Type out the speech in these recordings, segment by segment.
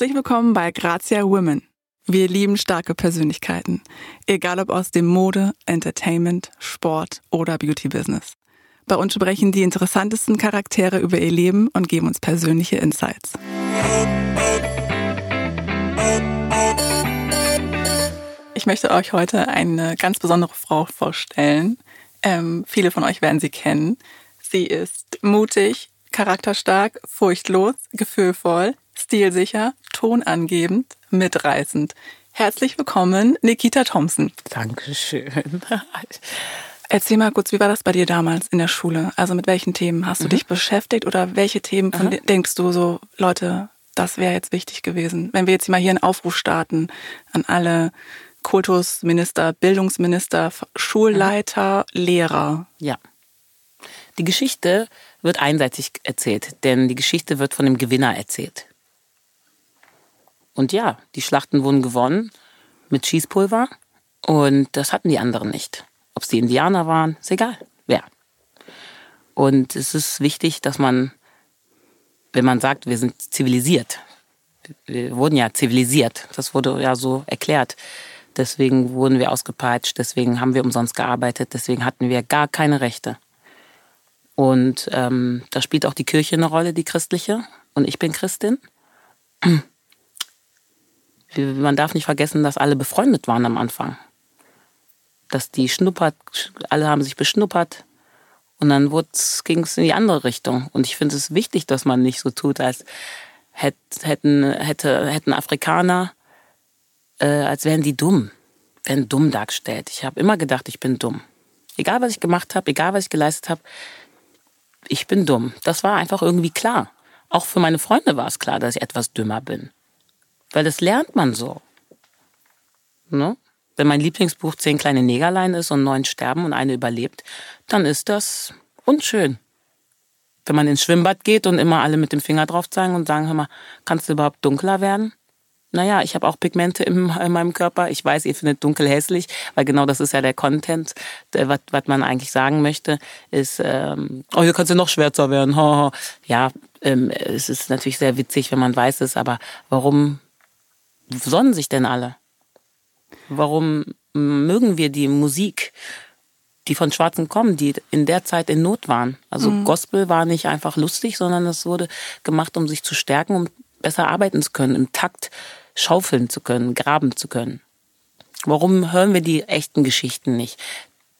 Herzlich willkommen bei Grazia Women. Wir lieben starke Persönlichkeiten, egal ob aus dem Mode, Entertainment, Sport oder Beauty-Business. Bei uns sprechen die interessantesten Charaktere über ihr Leben und geben uns persönliche Insights. Ich möchte euch heute eine ganz besondere Frau vorstellen. Ähm, viele von euch werden sie kennen. Sie ist mutig, charakterstark, furchtlos, gefühlvoll, stilsicher, tonangebend, mitreißend. Herzlich willkommen, Nikita Thompson. Dankeschön. Erzähl mal kurz, wie war das bei dir damals in der Schule? Also mit welchen Themen hast du mhm. dich beschäftigt oder welche Themen von denkst du so, Leute, das wäre jetzt wichtig gewesen? Wenn wir jetzt mal hier einen Aufruf starten an alle Kultusminister, Bildungsminister, Schulleiter, mhm. Lehrer. Ja. Die Geschichte wird einseitig erzählt, denn die Geschichte wird von dem Gewinner erzählt. Und ja, die Schlachten wurden gewonnen mit Schießpulver und das hatten die anderen nicht. Ob es die Indianer waren, ist egal, wer. Und es ist wichtig, dass man, wenn man sagt, wir sind zivilisiert, wir wurden ja zivilisiert, das wurde ja so erklärt. Deswegen wurden wir ausgepeitscht, deswegen haben wir umsonst gearbeitet, deswegen hatten wir gar keine Rechte. Und ähm, da spielt auch die Kirche eine Rolle, die christliche. Und ich bin Christin. Man darf nicht vergessen, dass alle befreundet waren am Anfang. Dass die schnuppert, alle haben sich beschnuppert. Und dann ging es in die andere Richtung. Und ich finde es wichtig, dass man nicht so tut, als hätten, hätte, hätten Afrikaner, äh, als wären die dumm, wären dumm dargestellt. Ich habe immer gedacht, ich bin dumm. Egal, was ich gemacht habe, egal, was ich geleistet habe, ich bin dumm. Das war einfach irgendwie klar. Auch für meine Freunde war es klar, dass ich etwas dümmer bin. Weil das lernt man so. Ne? Wenn mein Lieblingsbuch Zehn kleine Negerlein ist und neun sterben und eine überlebt, dann ist das unschön. Wenn man ins Schwimmbad geht und immer alle mit dem Finger drauf zeigen und sagen, hör mal, kannst du überhaupt dunkler werden? naja, ich habe auch Pigmente im, in meinem Körper. Ich weiß, ihr findet dunkel hässlich, weil genau das ist ja der Content, was, man eigentlich sagen möchte, ist, ähm, oh, hier kannst du noch schwärzer werden. Ja, ähm, es ist natürlich sehr witzig, wenn man weiß es, aber warum sonnen sich denn alle? Warum mögen wir die Musik, die von Schwarzen kommen, die in der Zeit in Not waren? Also mhm. Gospel war nicht einfach lustig, sondern es wurde gemacht, um sich zu stärken, um besser arbeiten zu können, im Takt schaufeln zu können, graben zu können. Warum hören wir die echten Geschichten nicht?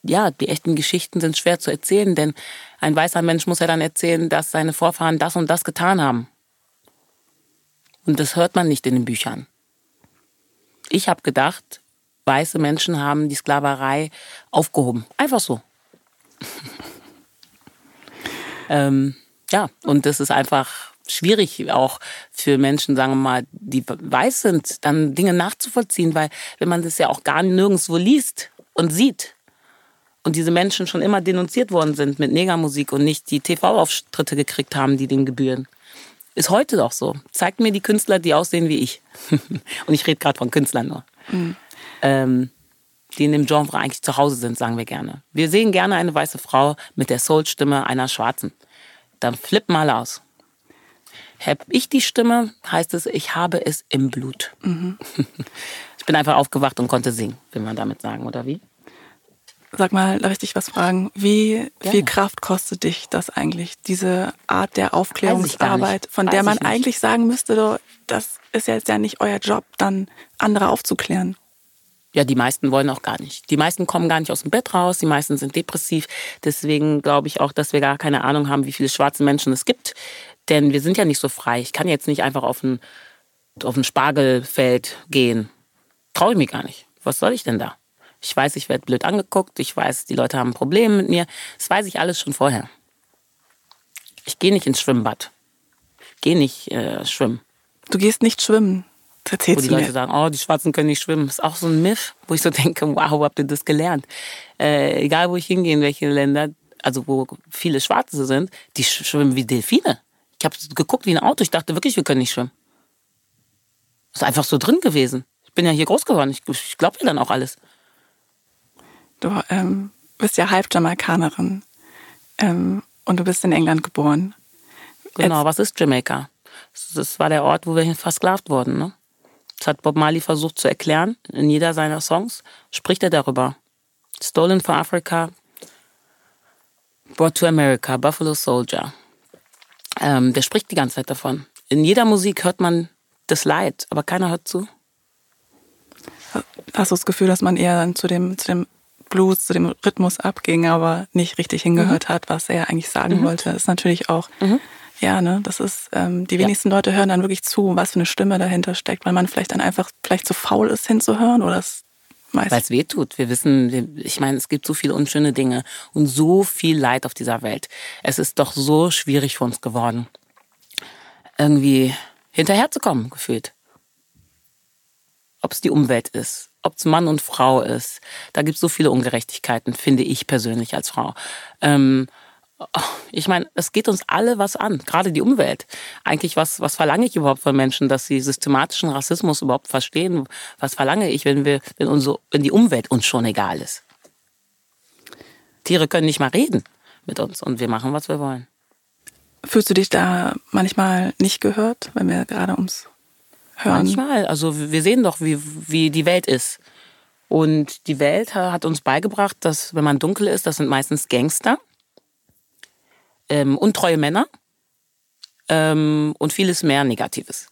Ja, die echten Geschichten sind schwer zu erzählen, denn ein weißer Mensch muss ja dann erzählen, dass seine Vorfahren das und das getan haben. Und das hört man nicht in den Büchern. Ich habe gedacht, weiße Menschen haben die Sklaverei aufgehoben. Einfach so. ähm, ja, und das ist einfach schwierig auch für Menschen, sagen wir mal, die weiß sind, dann Dinge nachzuvollziehen, weil wenn man das ja auch gar nirgendwo liest und sieht und diese Menschen schon immer denunziert worden sind mit Negermusik und nicht die TV-Auftritte gekriegt haben, die den gebühren. Ist heute doch so. Zeigt mir die Künstler, die aussehen wie ich. und ich rede gerade von Künstlern nur. Mhm. Ähm, die in dem Genre eigentlich zu Hause sind, sagen wir gerne. Wir sehen gerne eine weiße Frau mit der Soul-Stimme einer Schwarzen. Dann flippen alle aus. Hab ich die Stimme, heißt es, ich habe es im Blut. Mhm. Ich bin einfach aufgewacht und konnte singen, will man damit sagen, oder wie? Sag mal, darf ich dich was fragen? Wie Gerne. viel Kraft kostet dich das eigentlich, diese Art der Aufklärungsarbeit, von der man eigentlich sagen müsste, das ist jetzt ja nicht euer Job, dann andere aufzuklären? Ja, die meisten wollen auch gar nicht. Die meisten kommen gar nicht aus dem Bett raus, die meisten sind depressiv. Deswegen glaube ich auch, dass wir gar keine Ahnung haben, wie viele schwarze Menschen es gibt. Denn wir sind ja nicht so frei. Ich kann jetzt nicht einfach auf ein, auf ein Spargelfeld gehen. Traue ich mich gar nicht. Was soll ich denn da? Ich weiß, ich werde blöd angeguckt. Ich weiß, die Leute haben ein Problem mit mir. Das weiß ich alles schon vorher. Ich gehe nicht ins Schwimmbad. Ich gehe nicht äh, schwimmen. Du gehst nicht schwimmen. Das erzählst wo die Leute mir. sagen, oh, die Schwarzen können nicht schwimmen. Das ist auch so ein Myth, wo ich so denke, wow, wo habt ihr das gelernt? Äh, egal, wo ich hingehe, in welche Länder, also wo viele Schwarze sind, die schwimmen wie Delfine. Ich habe geguckt wie ein Auto. Ich dachte wirklich, wir können nicht schwimmen. Ist einfach so drin gewesen. Ich bin ja hier groß geworden. Ich, ich glaube dir dann auch alles. Du ähm, bist ja halb Jamaikanerin ähm, und du bist in England geboren. Genau, Jetzt, was ist Jamaika? Das war der Ort, wo wir versklavt wurden. Ne? Das hat Bob Marley versucht zu erklären. In jeder seiner Songs spricht er darüber. Stolen from Africa, brought to America, Buffalo Soldier. Ähm, der spricht die ganze Zeit davon. In jeder Musik hört man das Leid, aber keiner hört zu. Hast du das Gefühl, dass man eher zu dem, zu dem Blues, zu dem Rhythmus abging, aber nicht richtig hingehört mhm. hat, was er eigentlich sagen mhm. wollte? Das ist natürlich auch, mhm. ja, ne, das ist, ähm, die wenigsten ja. Leute hören dann wirklich zu, was für eine Stimme dahinter steckt, weil man vielleicht dann einfach vielleicht zu faul ist hinzuhören oder es weil es weh tut. Wir wissen, ich meine, es gibt so viele unschöne Dinge und so viel Leid auf dieser Welt. Es ist doch so schwierig für uns geworden, irgendwie hinterherzukommen, gefühlt ob es die Umwelt ist, ob es Mann und Frau ist. Da gibt es so viele Ungerechtigkeiten, finde ich persönlich als Frau. Ähm, ich meine, es geht uns alle was an, gerade die Umwelt. Eigentlich, was, was verlange ich überhaupt von Menschen, dass sie systematischen Rassismus überhaupt verstehen? Was verlange ich, wenn, wir, wenn, unsere, wenn die Umwelt uns schon egal ist? Tiere können nicht mal reden mit uns und wir machen, was wir wollen. Fühlst du dich da manchmal nicht gehört, wenn wir gerade ums hören. Manchmal. Also wir sehen doch, wie, wie die Welt ist. Und die Welt hat uns beigebracht, dass wenn man dunkel ist, das sind meistens Gangster, ähm, untreue Männer ähm, und vieles mehr Negatives.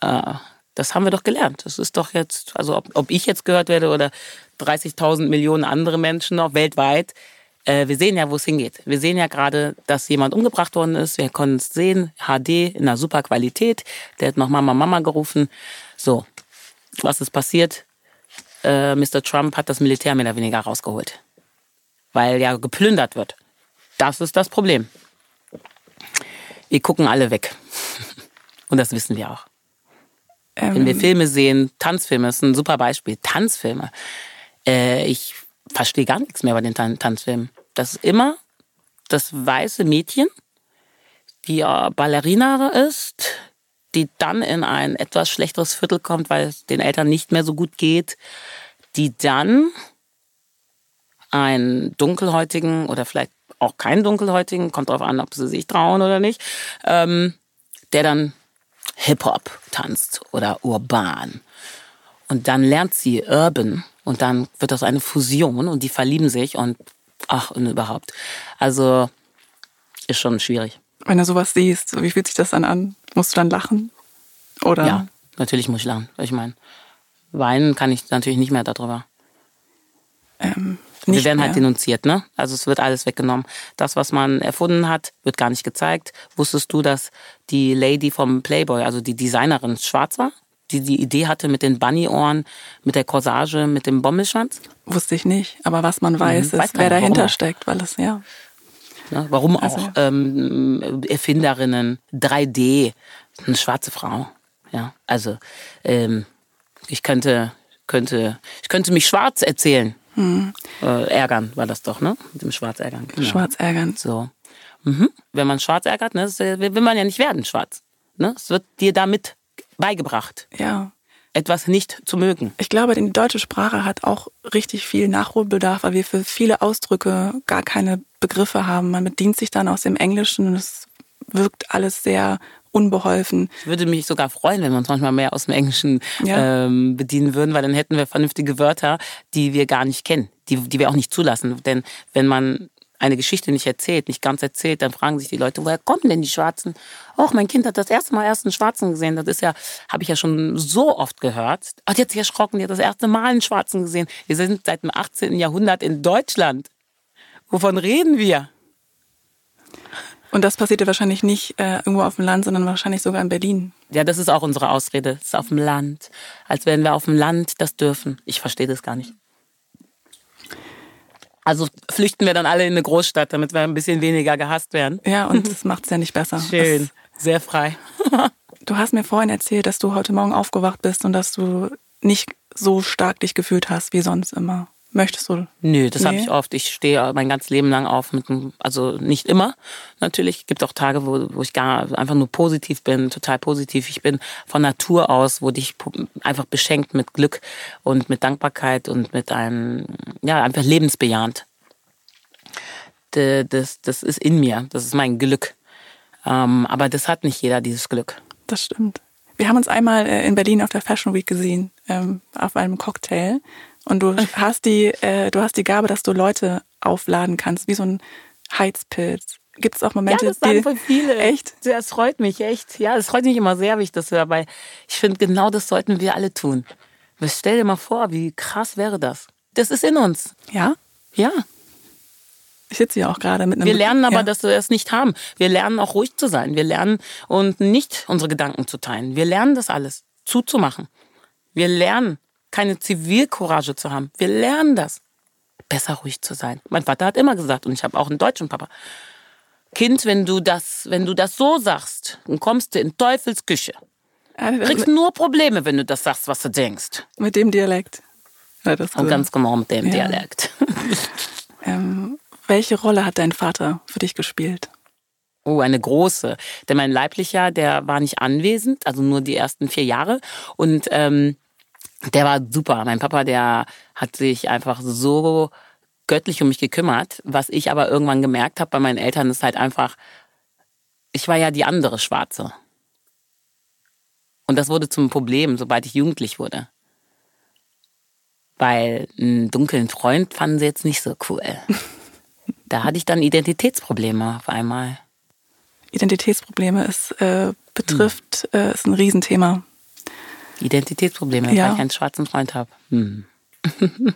Äh, das haben wir doch gelernt. Das ist doch jetzt, also ob, ob ich jetzt gehört werde oder 30.000 Millionen andere Menschen noch weltweit, äh, wir sehen ja, wo es hingeht. Wir sehen ja gerade, dass jemand umgebracht worden ist. Wir können es sehen, HD in einer super Qualität. Der hat noch Mama, Mama gerufen. So, was ist passiert? Äh, Mr. Trump hat das Militär mehr oder weniger rausgeholt, weil ja geplündert wird. Das ist das Problem. Wir gucken alle weg. Und das wissen wir auch. Ähm. Wenn wir Filme sehen, Tanzfilme ist ein super Beispiel. Tanzfilme. Äh, ich verstehe gar nichts mehr bei den Tan Tanzfilmen. Das ist immer das weiße Mädchen, die Ballerina ist, die dann in ein etwas schlechteres Viertel kommt, weil es den Eltern nicht mehr so gut geht, die dann einen dunkelhäutigen oder vielleicht auch keinen dunkelhäutigen, kommt darauf an, ob sie sich trauen oder nicht, ähm, der dann Hip-Hop tanzt oder urban. Und dann lernt sie Urban und dann wird das eine Fusion und die verlieben sich und ach und überhaupt. Also ist schon schwierig. Wenn du sowas siehst, wie fühlt sich das dann an? Musst du dann lachen? Oder? Ja, natürlich muss ich lachen. Ich meine, weinen kann ich natürlich nicht mehr darüber. Ähm, wir werden halt mehr. halt denunziert, ne? Also es wird alles weggenommen. Das, was man erfunden hat, wird gar nicht gezeigt. Wusstest du, dass die Lady vom Playboy, also die Designerin, schwarz war? Die die Idee hatte mit den Bunny-Ohren, mit der Corsage, mit dem Bommelschwanz? Wusste ich nicht. Aber was man weiß, mhm, ist, wer dahinter steckt, weil es, ja. ja warum also, auch ähm, Erfinderinnen, 3D, eine schwarze Frau. Ja, also ähm, ich könnte, könnte, ich könnte mich schwarz erzählen. Hm. Äh, ärgern war das doch, ne? Mit dem Schwarz ärgern. Genau. Schwarz ärgern. So. Mhm. Wenn man schwarz ärgert, ne, will man ja nicht werden schwarz. Ne? Es wird dir damit beigebracht. Ja. Etwas nicht zu mögen. Ich glaube, die deutsche Sprache hat auch richtig viel Nachholbedarf, weil wir für viele Ausdrücke gar keine Begriffe haben. Man bedient sich dann aus dem Englischen und es wirkt alles sehr unbeholfen. Ich würde mich sogar freuen, wenn wir uns manchmal mehr aus dem Englischen ja. ähm, bedienen würden, weil dann hätten wir vernünftige Wörter, die wir gar nicht kennen, die, die wir auch nicht zulassen. Denn wenn man eine Geschichte nicht erzählt, nicht ganz erzählt, dann fragen sich die Leute, woher kommen denn die Schwarzen? Och, mein Kind hat das erste Mal erst einen Schwarzen gesehen. Das ist ja, habe ich ja schon so oft gehört. Ach, die hat sich erschrocken, die hat das erste Mal einen Schwarzen gesehen. Wir sind seit dem 18. Jahrhundert in Deutschland. Wovon reden wir? Und das passiert ja wahrscheinlich nicht äh, irgendwo auf dem Land, sondern wahrscheinlich sogar in Berlin. Ja, das ist auch unsere Ausrede. Das ist auf dem Land. Als wären wir auf dem Land das dürfen. Ich verstehe das gar nicht. Also flüchten wir dann alle in eine Großstadt, damit wir ein bisschen weniger gehasst werden. Ja, und das macht es ja nicht besser. Schön, das, sehr frei. du hast mir vorhin erzählt, dass du heute Morgen aufgewacht bist und dass du nicht so stark dich gefühlt hast wie sonst immer. Möchtest du? Nö, das nee. habe ich oft. Ich stehe mein ganzes Leben lang auf mit einem, also nicht immer. Natürlich gibt auch Tage, wo, wo ich gar einfach nur positiv bin, total positiv. Ich bin von Natur aus, wurde ich einfach beschenkt mit Glück und mit Dankbarkeit und mit einem, ja, einfach lebensbejahend. Das, das ist in mir. Das ist mein Glück. Ähm, aber das hat nicht jeder, dieses Glück. Das stimmt. Wir haben uns einmal äh, in Berlin auf der Fashion Week gesehen, ähm, auf einem Cocktail. Und du hast die, äh, du hast die Gabe, dass du Leute aufladen kannst, wie so ein Heizpilz. Gibt es auch Momente, ja, das sagen die, voll viele. Echt? Das freut mich, echt. Ja, das freut mich immer sehr, wenn ich das höre, weil ich finde, genau das sollten wir alle tun. Stell dir mal vor, wie krass wäre das. Das ist in uns. Ja? Ja. Ich sitze hier auch gerade mit einem. Wir lernen aber, ja. dass wir es nicht haben. Wir lernen auch ruhig zu sein. Wir lernen und nicht unsere Gedanken zu teilen. Wir lernen das alles zuzumachen. Wir lernen, keine Zivilcourage zu haben. Wir lernen das. Besser ruhig zu sein. Mein Vater hat immer gesagt, und ich habe auch einen deutschen Papa. Kind, wenn du das, wenn du das so sagst, dann kommst du in Teufels Küche. Ja, das- Kriegst nur Probleme, wenn du das sagst, was du denkst. mit dem Dialekt. Ja, das Und ganz genau mit dem Ja. Dialekt. ähm, welche Rolle hat dein Vater für dich gespielt? Oh, eine große. Denn mein Leiblicher, der war nicht anwesend, also nur die ersten vier Jahre. Und ähm, der war super. Mein Papa, der hat sich einfach so göttlich um mich gekümmert. Was ich aber irgendwann gemerkt habe bei meinen Eltern, ist halt einfach, ich war ja die andere Schwarze. Und das wurde zum Problem, sobald ich jugendlich wurde. Weil einen dunklen Freund fanden sie jetzt nicht so cool. Da hatte ich dann Identitätsprobleme auf einmal. Identitätsprobleme ist, äh, betrifft, äh, ist ein Riesenthema. Identitätsprobleme, Ja. weil ich einen schwarzen Freund habe. Hm.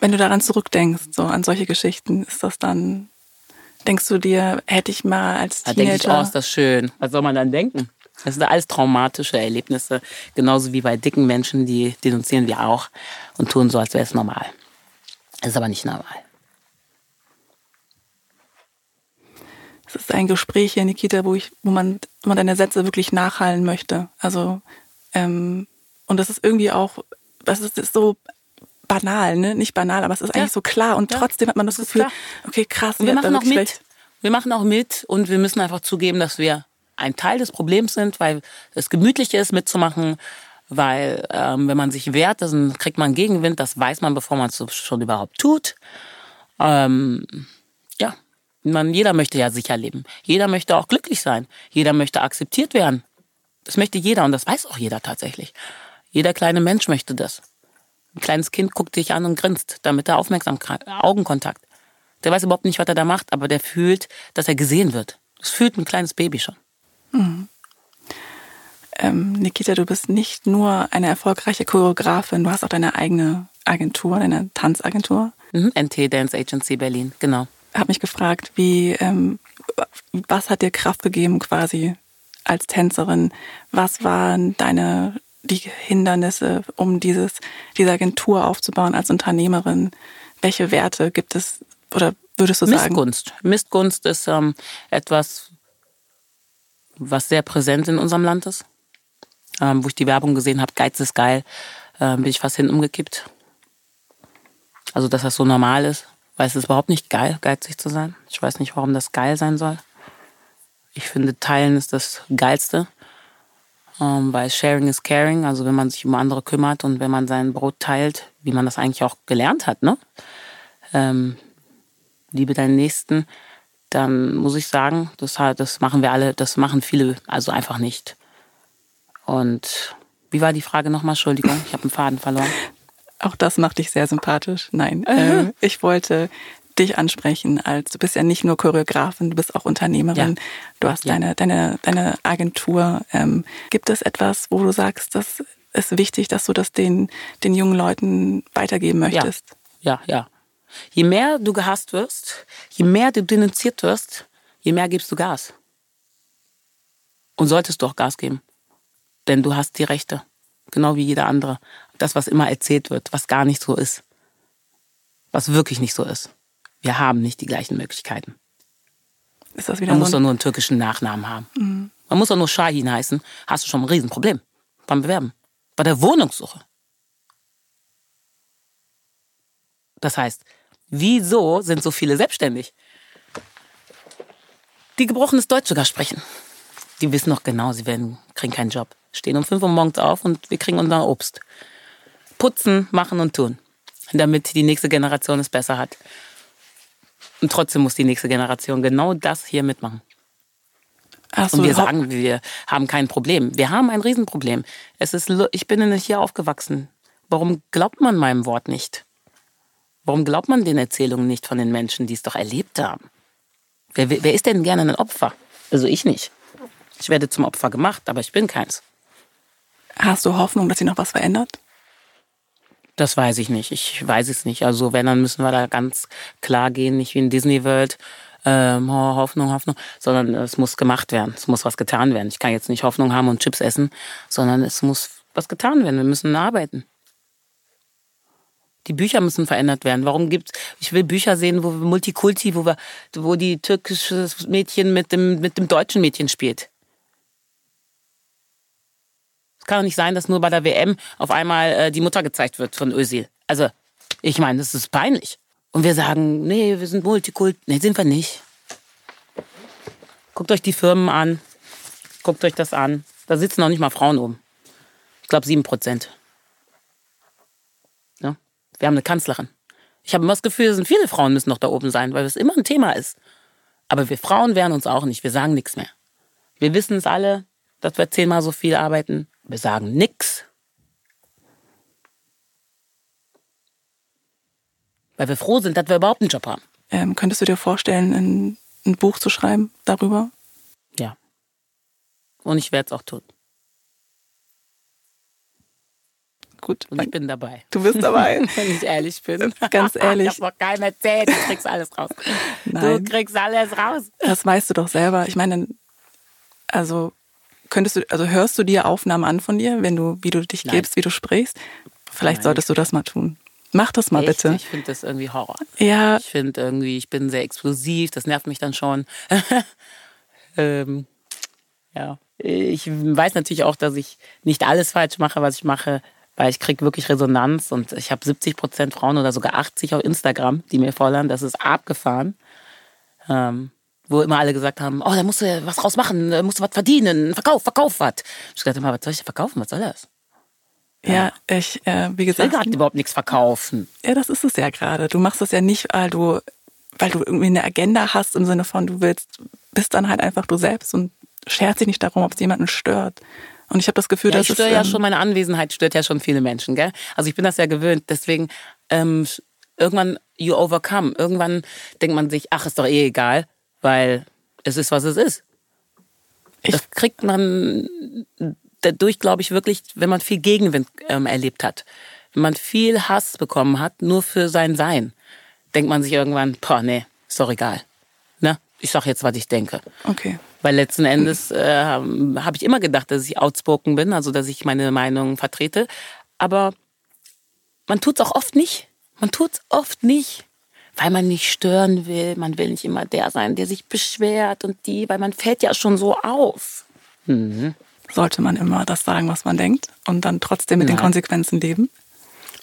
Wenn du daran zurückdenkst, so an solche Geschichten, ist das dann, denkst du dir, hätte ich mal als Da denke Teenager... ich, oh, ist das schön. Was soll man dann denken? Das sind alles traumatische Erlebnisse. Genauso wie bei dicken Menschen, die denunzieren wir auch und tun so, als wäre es normal. Es ist aber nicht normal. Es ist ein Gespräch hier, Nikita, wo ich, wo man, wo man deine Sätze wirklich nachhallen möchte. Also ähm, und das ist irgendwie auch, das ist, ist so banal, ne? Nicht banal, aber es ist Ja. eigentlich so klar und Ja, trotzdem hat man das, das Gefühl, okay, krass, Und wir machen auch mit. Wir machen auch mit und wir müssen einfach zugeben, dass wir ein Teil des Problems sind, weil es gemütlich ist, mitzumachen. Weil ähm, wenn man sich wehrt, dann kriegt man Gegenwind. Das weiß man, bevor man es schon überhaupt tut. Ähm, ja, man, jeder möchte ja sicher leben. Jeder möchte auch glücklich sein. Jeder möchte akzeptiert werden. Das möchte jeder und das weiß auch jeder tatsächlich. Jeder kleine Mensch möchte das. Ein kleines Kind guckt dich an und grinst, damit er Aufmerksamkeit, Augenkontakt. Der weiß überhaupt nicht, was er da macht, aber der fühlt, dass er gesehen wird. Das fühlt ein kleines Baby schon. Ähm, Nikita, du bist nicht nur eine erfolgreiche Choreografin, du hast auch deine eigene Agentur, deine Tanzagentur. Mhm. NT Dance Agency Berlin, genau. Hab mich gefragt, wie, ähm, was hat dir Kraft gegeben quasi als Tänzerin? Was waren deine die Hindernisse, um dieses diese Agentur aufzubauen als Unternehmerin? Welche Werte gibt es oder würdest du sagen? Missgunst. Missgunst ist ähm, etwas, was sehr präsent in unserem Land ist. Ähm, wo ich die Werbung gesehen habe, Geiz ist geil, ähm, bin ich fast hin umgekippt. Also, dass das so normal ist, weil es ist überhaupt nicht geil, geizig zu sein. Ich weiß nicht, warum das geil sein soll. Ich finde, Teilen ist das Geilste. Ähm, weil Sharing is Caring, also wenn man sich um andere kümmert und wenn man sein Brot teilt, wie man das eigentlich auch gelernt hat, ne? Ähm, liebe deinen Nächsten, dann muss ich sagen, das, das machen wir alle, das machen viele also einfach nicht. Und wie war die Frage nochmal? Entschuldigung, ich habe einen Faden verloren. Auch das macht dich sehr sympathisch. Nein, ähm, ich wollte dich ansprechen, als du bist ja nicht nur Choreografin, du bist auch Unternehmerin. Ja. Du hast Ja. deine, deine, deine Agentur. Ähm, gibt es etwas, wo du sagst, das ist wichtig, dass du das den, den jungen Leuten weitergeben möchtest? Ja, ja. Je mehr du gehasst wirst, je mehr du denunziert wirst, je mehr gibst du Gas. Und solltest du auch Gas geben. Denn du hast die Rechte. Genau wie jeder andere. Das, was immer erzählt wird, was gar nicht so ist. Was wirklich nicht so ist. Wir haben nicht die gleichen Möglichkeiten. Ist das wieder Man muss so doch ein, nur einen türkischen Nachnamen haben. Man muss doch nur Shahin heißen. Hast du schon ein Riesenproblem beim Bewerben. Bei der Wohnungssuche. Das heißt, wieso sind so viele selbstständig? Die gebrochenes Deutsch sogar sprechen. Die wissen noch genau, sie werden, kriegen keinen Job. Stehen um 5 Uhr morgens auf und wir kriegen unser Obst. Putzen, machen und tun. Damit die nächste Generation es besser hat. Und trotzdem muss die nächste Generation genau das hier mitmachen. Ach so, und wir sagen, wir haben kein Problem. Wir haben ein Riesenproblem. Es ist, ich bin nicht hier aufgewachsen. Warum glaubt man meinem Wort nicht? Warum glaubt man den Erzählungen nicht von den Menschen, die es doch erlebt haben? Wer, wer ist denn gerne ein Opfer? Also ich nicht. Ich werde zum Opfer gemacht, aber ich bin keins. Hast du Hoffnung, dass sich noch was verändert? Das weiß ich nicht. Ich weiß es nicht. Also wenn, dann müssen wir da ganz klar gehen, nicht wie in Disney World. Ähm, Hoffnung, Hoffnung, sondern es muss gemacht werden. Es muss was getan werden. Ich kann jetzt nicht Hoffnung haben und Chips essen, sondern es muss was getan werden. Wir müssen arbeiten. Die Bücher müssen verändert werden. Warum gibt's? Ich will Bücher sehen, wo wir Multikulti, wo wir, wo die türkische Mädchen mit dem mit dem deutschen Mädchen spielt. Es kann doch nicht sein, dass nur bei der WM auf einmal äh, die Mutter gezeigt wird von Özil. Also, ich meine, das ist peinlich. Und wir sagen, nee, wir sind Multikult. Nee, sind wir nicht. Guckt euch die Firmen an. Guckt euch das an. Da sitzen noch nicht mal Frauen oben. Ich glaube, sieben Prozent. Ja? Wir haben eine Kanzlerin. Ich habe immer das Gefühl, es sind viele Frauen müssen noch da oben sein, weil es immer ein Thema ist. Aber wir Frauen wehren uns auch nicht. Wir sagen nichts mehr. Wir wissen es alle, dass wir zehnmal so viel arbeiten. Wir sagen nix. Weil wir froh sind, dass wir überhaupt einen Job haben. Ähm, könntest du dir vorstellen, ein, ein Buch zu schreiben darüber? Ja. Und ich werde es auch tun. Gut, Und ich bin dabei. du bist dabei. Wenn ich ehrlich bin. Ganz ehrlich. Ich hab noch keinem erzählt. Du kriegst alles raus. Nein. Du kriegst alles raus. Das weißt du doch selber. Ich meine, also könntest du, also hörst du dir Aufnahmen an von dir, wenn du, wie du dich Nein. gibst, wie du sprichst? Vielleicht Nein. solltest du das mal tun. Mach das mal Echt? bitte. Ich finde das irgendwie Horror. Ja, Ich finde irgendwie, ich bin sehr explosiv, das nervt mich dann schon. ähm, ja, ich weiß natürlich auch, dass ich nicht alles falsch mache, was ich mache, weil ich kriege wirklich Resonanz und ich habe 70 Prozent Frauen oder sogar 80 auf Instagram, die mir fordern, das ist abgefahren. Ähm, wo immer alle gesagt haben, oh, da musst du ja was draus machen, da musst du was verdienen, verkauf, verkauf was. Ich dachte immer, was soll ich denn verkaufen, was soll das? ja, ich, äh, wie Ich will gesagt, gerade überhaupt nichts verkaufen. ja, das ist es ja gerade. Du machst das ja nicht, weil du, weil du irgendwie eine Agenda hast im Sinne von, du willst, bist dann halt einfach du selbst und scherzt dich nicht darum, ob es jemanden stört. Und ich habe das Gefühl, Ja, dass ich störe ja ähm, schon, meine Anwesenheit stört ja schon viele Menschen, gell? Also ich bin das ja gewöhnt, deswegen ähm, irgendwann you overcome. Irgendwann denkt man sich, ach, ist doch eh egal, weil es ist, was es ist. Ich- das kriegt man dadurch, glaube ich, wirklich, wenn man viel Gegenwind ähm, erlebt hat. Wenn man viel Hass bekommen hat, nur für sein Sein, denkt man sich irgendwann, boah, nee, ist doch egal. Ne? Ich sag jetzt, was ich denke. Okay. Weil letzten Endes äh, habe ich immer gedacht, dass ich outspoken bin, also dass ich meine Meinung vertrete. Aber man tut's auch oft nicht. Man tut's oft nicht, weil man nicht stören will. Man will nicht immer der sein, der sich beschwert und die, weil man fällt ja schon so auf. Sollte man immer das sagen, was man denkt und dann trotzdem mit den Nein. Konsequenzen leben?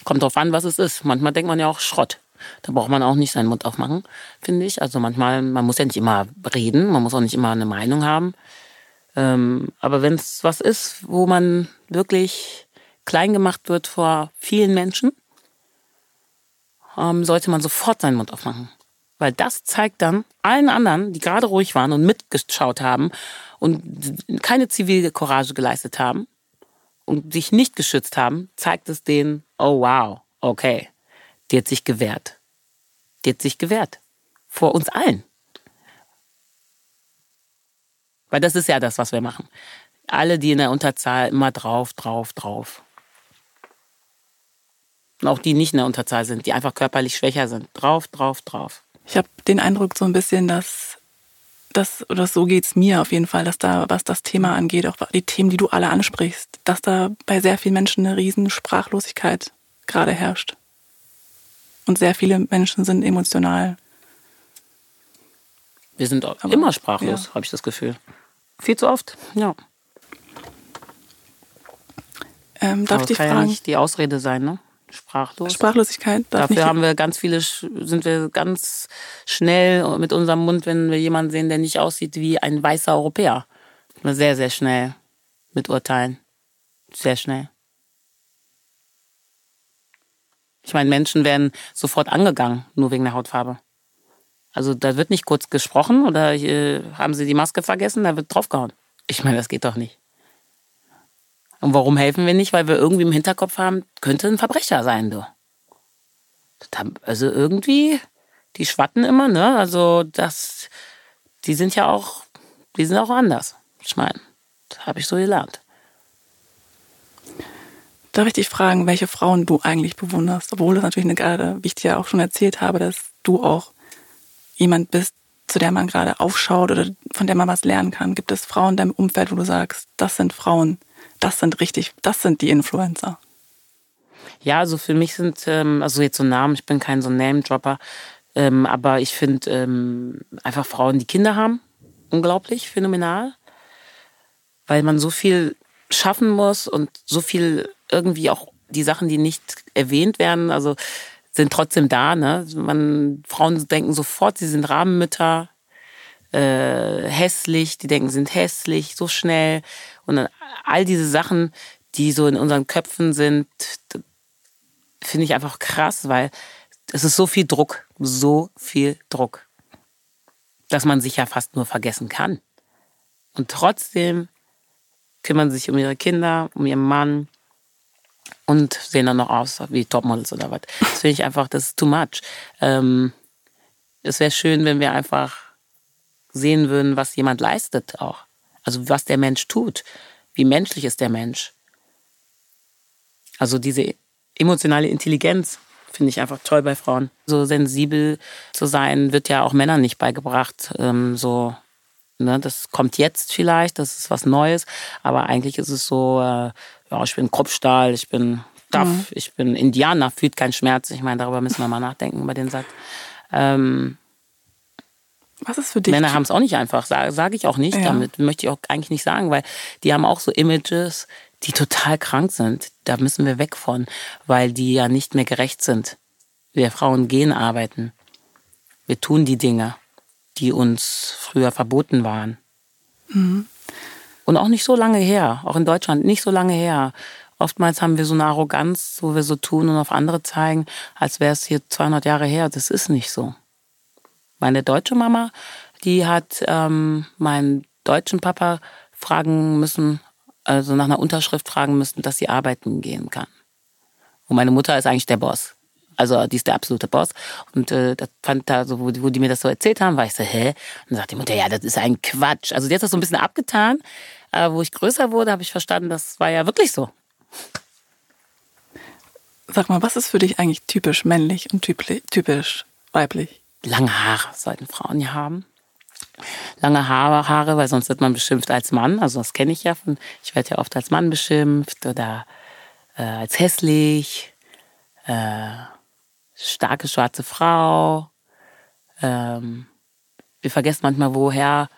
Kommt drauf an, was es ist. Manchmal denkt man ja auch Schrott. Da braucht man auch nicht seinen Mund aufmachen, finde ich. Also manchmal, man muss ja nicht immer reden, man muss auch nicht immer eine Meinung haben. Ähm, aber wenn es was ist, wo man wirklich klein gemacht wird vor vielen Menschen, ähm, sollte man sofort seinen Mund aufmachen. Weil das zeigt dann allen anderen, die gerade ruhig waren und mitgeschaut haben und keine zivile Courage geleistet haben, und sich nicht geschützt haben, zeigt es denen, oh wow, okay, die hat sich gewehrt. Die hat sich gewehrt. Vor uns allen. Weil das ist ja das, was wir machen. Alle, die in der Unterzahl, immer drauf, drauf, drauf. Und auch die nicht in der Unterzahl sind, die einfach körperlich schwächer sind. Drauf, drauf, drauf. Ich habe den Eindruck so ein bisschen, dass das, oder so geht's mir auf jeden Fall, dass da, was das Thema angeht, auch die Themen, die du alle ansprichst, dass da bei sehr vielen Menschen eine riesen Sprachlosigkeit gerade herrscht. Und sehr viele Menschen sind emotional. Wir sind Aber, immer sprachlos, ja. habe ich das Gefühl. Viel zu oft, ja. Ähm, darf ich dich das kann ja fragen? nicht die Ausrede sein, ne? Sprachlos. Sprachlosigkeit? Dafür haben wir ganz viele, sind wir ganz schnell mit unserem Mund, wenn wir jemanden sehen, der nicht aussieht wie ein weißer Europäer. Sehr, sehr schnell mit urteilen. Sehr schnell. Ich meine, Menschen werden sofort angegangen, nur wegen der Hautfarbe. Also da wird nicht kurz gesprochen oder äh, haben sie die Maske vergessen, da wird draufgehauen. Ich meine, das geht doch nicht. Und warum helfen wir nicht? Weil wir irgendwie im Hinterkopf haben, könnte ein Verbrecher sein, du. Also irgendwie, die schwatten immer, ne? Also das, die sind ja auch, die sind auch anders. Ich meine, das habe ich so gelernt. Darf ich dich fragen, welche Frauen du eigentlich bewunderst? Obwohl das natürlich eine gerade, wie ich dir auch schon erzählt habe, dass du auch jemand bist, zu der man gerade aufschaut oder von der man was lernen kann. Gibt es Frauen in deinem Umfeld, wo du sagst, das sind Frauen, das sind richtig, das sind die Influencer? Ja, also für mich sind, ähm, also jetzt so Namen, ich bin kein so Name-Dropper, ähm, aber ich finde ähm, einfach Frauen, die Kinder haben, unglaublich phänomenal, weil man so viel schaffen muss und so viel irgendwie auch die Sachen, die nicht erwähnt werden, also sind trotzdem da. Ne? Man, Frauen denken sofort, sie sind Rahmenmütter, äh, hässlich, die denken, sind hässlich, so schnell. Und dann all diese Sachen, die so in unseren Köpfen sind, finde ich einfach krass, weil es ist so viel Druck, so viel Druck, dass man sich ja fast nur vergessen kann. Und trotzdem kümmern sie sich um ihre Kinder, um ihren Mann und sehen dann noch aus wie Topmodels oder was. Das finde ich einfach, das ist too much. Ähm, es wäre schön, wenn wir einfach sehen würden, was jemand leistet auch. Also was der Mensch tut. Wie menschlich ist der Mensch? Also diese emotionale Intelligenz finde ich einfach toll bei Frauen. So sensibel zu sein, wird ja auch Männern nicht beigebracht. Ähm, so, ne, das kommt jetzt vielleicht, das ist was Neues, aber eigentlich ist es so, äh, ja, ich bin Kopfstahl, ich bin tough, mhm. ich bin Indianer, fühlt keinen Schmerz. Ich meine, darüber müssen wir mal nachdenken über den Satz. Ähm, was ist für dich? Männer haben es auch nicht einfach, sage sag ich auch nicht. Ja. Damit möchte ich auch eigentlich nicht sagen, weil die haben auch so Images, die total krank sind. Da müssen wir weg von, weil die ja nicht mehr gerecht sind. Wir Frauen gehen arbeiten. Wir tun die Dinge, die uns früher verboten waren. Mhm. Und auch nicht so lange her, auch in Deutschland nicht so lange her. Oftmals haben wir so eine Arroganz, wo wir so tun und auf andere zeigen, als wäre es hier 200 Jahre her. Das ist nicht so. Meine deutsche Mama, die hat ähm, meinen deutschen Papa fragen müssen, also nach einer Unterschrift fragen müssen, dass sie arbeiten gehen kann. Und meine Mutter ist eigentlich der Boss. Also die ist der absolute Boss. Und äh, das fand da so, wo die, wo die mir das so erzählt haben, war ich so, hä? Und dann sagt die Mutter, ja, das ist ein Quatsch. Also die hat das so ein bisschen abgetan. Aber wo ich größer wurde, habe ich verstanden, das war ja wirklich so. Sag mal, was ist für dich eigentlich typisch männlich und typisch weiblich? Lange Haare sollten Frauen ja haben. Lange Haare, Haare, weil sonst wird man beschimpft als Mann. Also das kenne ich ja. Von, ich werde ja oft als Mann beschimpft oder äh, als hässlich, äh, starke schwarze Frau. Ähm, wir vergessen manchmal, woher